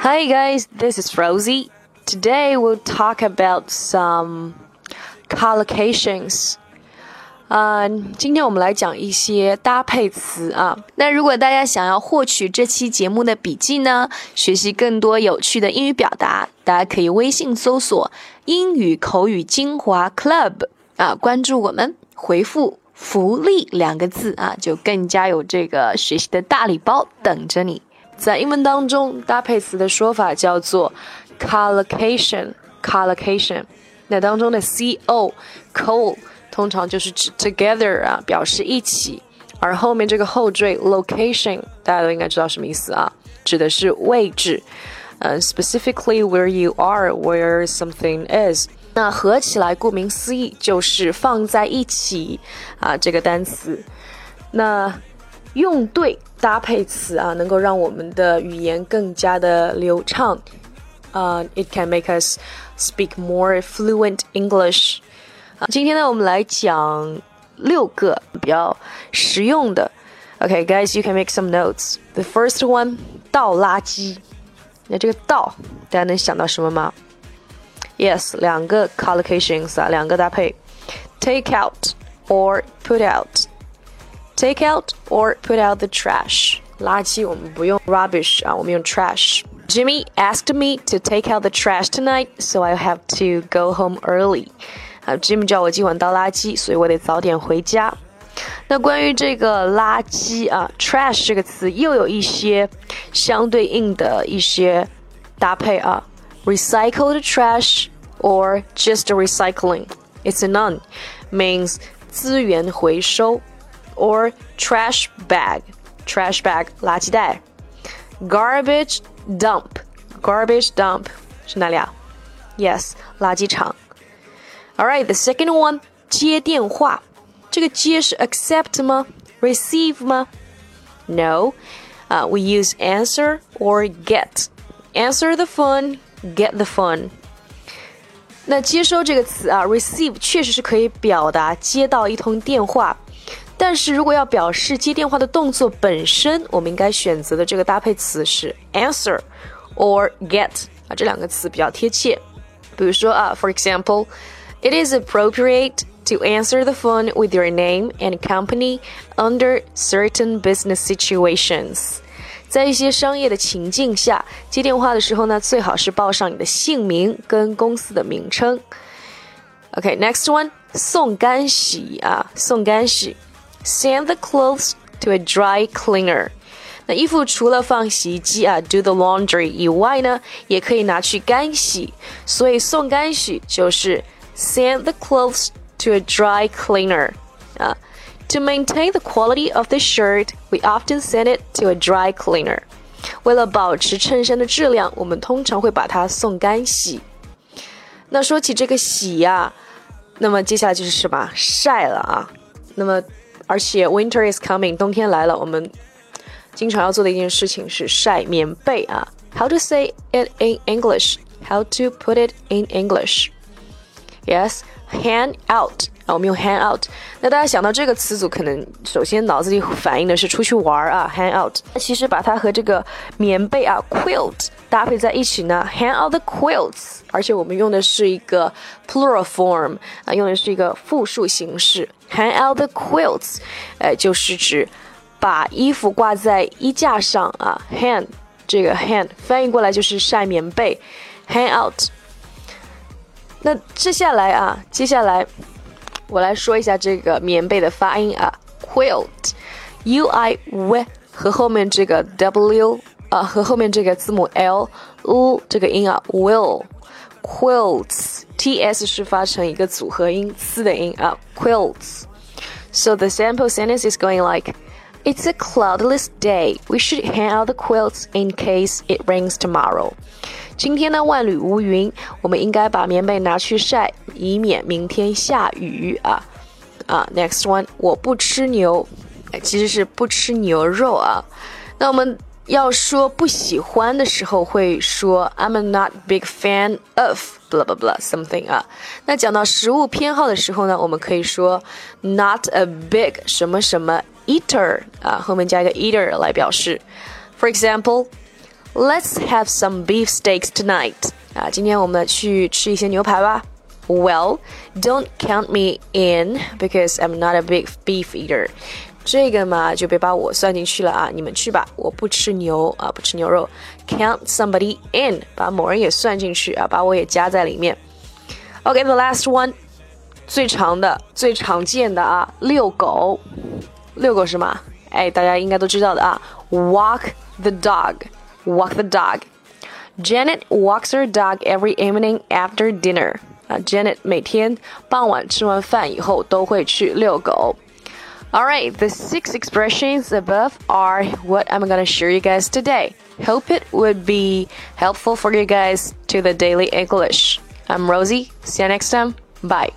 Hi guys, this is Rosie. Today we'll talk about some collocations. 啊，今天我们来讲一些搭配词啊。那如果大家想要获取这期节目的笔记呢，学习更多有趣的英语表达，大家可以微信搜索“英语口语精华 Club” 啊，关注我们，回复“ 福利”两个字啊，就更加有这个学习的大礼包等着你。在英文当中，搭配词的说法叫做 collocation，collocation。那当中的 co，co。通常就是指 together 啊，表示一起，而后面这个后缀 location 大家都应该知道什么意思啊，指的是位置，嗯，specifically where you are, where something is。那合起来，顾名思义就是放在一起啊，这个单词。那用对搭配词啊，能够让我们的语言更加的流畅啊，it can make us speak more fluent English。今天呢，我们来讲六个比较实用的。OK，guys，you can make some notes. The first one，倒垃圾。那这个倒，大家能想到什么吗 ？Yes，两个 collocations 啊，两个搭配。Take out or put out. Take out or put out the trash. 垃圾我们不用 rubbish 啊，我们用 trash。Jimmy asked me to take out the trash tonight, so I have to go home early. 啊，Jim 叫我今晚倒垃圾，所以我得早点回家。那关于这个垃圾啊，trash 这个词又有一些相对应的一些搭配啊 ，recycled trash or just recycling。It's a noun, means 资源回收，or trash bag, trash bag 垃圾袋，garbage dump, garbage dump 是哪里啊？Yes，垃圾场。all right, the second one，接电话，这个接是 accept 吗？receive 吗？No，啊、uh,，we use answer or get。Answer the phone, get the phone。那接收这个词啊，receive 确实是可以表达接到一通电话，但是如果要表示接电话的动作本身，我们应该选择的这个搭配词是 answer or get 啊，这两个词比较贴切。比如说啊，for example。it is appropriate to answer the phone with your name and company under certain business situations. 在一些商业的情境下，接电话的时候呢，最好是报上你的姓名跟公司的名称。OK，next one，送干洗啊，送干洗，send the clothes to a dry cleaner。那衣服除了放洗衣机啊，do the laundry 以外呢，也可以拿去干洗，所以送干洗就是 send the clothes to a dry cleaner. Uh, to maintain the quality of the shirt, we often send it to a dry cleaner. 为了保持衬衫的质量，我们通常会把它送干洗。那说起这个洗呀、啊，那么接下来就是什么晒了啊？那么而且 winter is coming，冬天来了，我们经常要做的一件事情是晒棉被啊。How to say it in English? How to put it in English? Yes, hang out 啊，我们用 hang out。那大家想到这个词组，可能首先脑子里反应的是出去玩啊，hang out。那其实把它和这个棉被啊 quilt 搭配在一起呢，hang out the quilts。而且我们用的是一个 plural form 啊，用的是一个复数形式，hang out the quilts，呃，就是指把衣服挂在衣架上啊，hang 这个 hang 翻译过来就是晒棉被，hang out。那接下来啊，接下来我来说一下这个棉被的发音啊，quilt，u i w 和后面这个 w 啊和后面这个字母 l u 这个音啊，will，quilts，t s 是发成一个组合音 c 的音啊，quilts。So the sample sentence is going like. It's a cloudless day. We should hang out the quilts in case it rains tomorrow. 今天呢，万里无云，我们应该把棉被拿去晒， 以免明天下雨啊啊！Next one，我不吃牛，其实是不吃牛肉啊。那我们要说不喜欢的时候，会说 I'm not big fan of blah blah blah something 啊。那讲到食物偏好的时候呢，我们可以说 not a big 什么什么 eater 啊，后面加一个 eater 来表示。For example, let's have some beef steaks tonight. 啊，今天我们去吃一些牛排吧。Well, don't count me in because I'm not a big beef eater. 这个嘛，就别把我算进去了啊！你们去吧，我不吃牛啊，不吃牛肉。Count somebody in，把某人也算进去啊，把我也加在里面。OK，the last one，最长的、最常见的啊，遛狗。遛狗是吗？哎，大家应该都知道的啊。Walk the dog，walk the dog。Janet walks her dog every evening after dinner。 啊，Janet 每天傍晚吃完饭以后都会去遛狗。All right, the six expressions above are what I'm gonna share you guys today. Hope it would be helpful for you guys to the daily English. I'm Rosie. See you next time. Bye.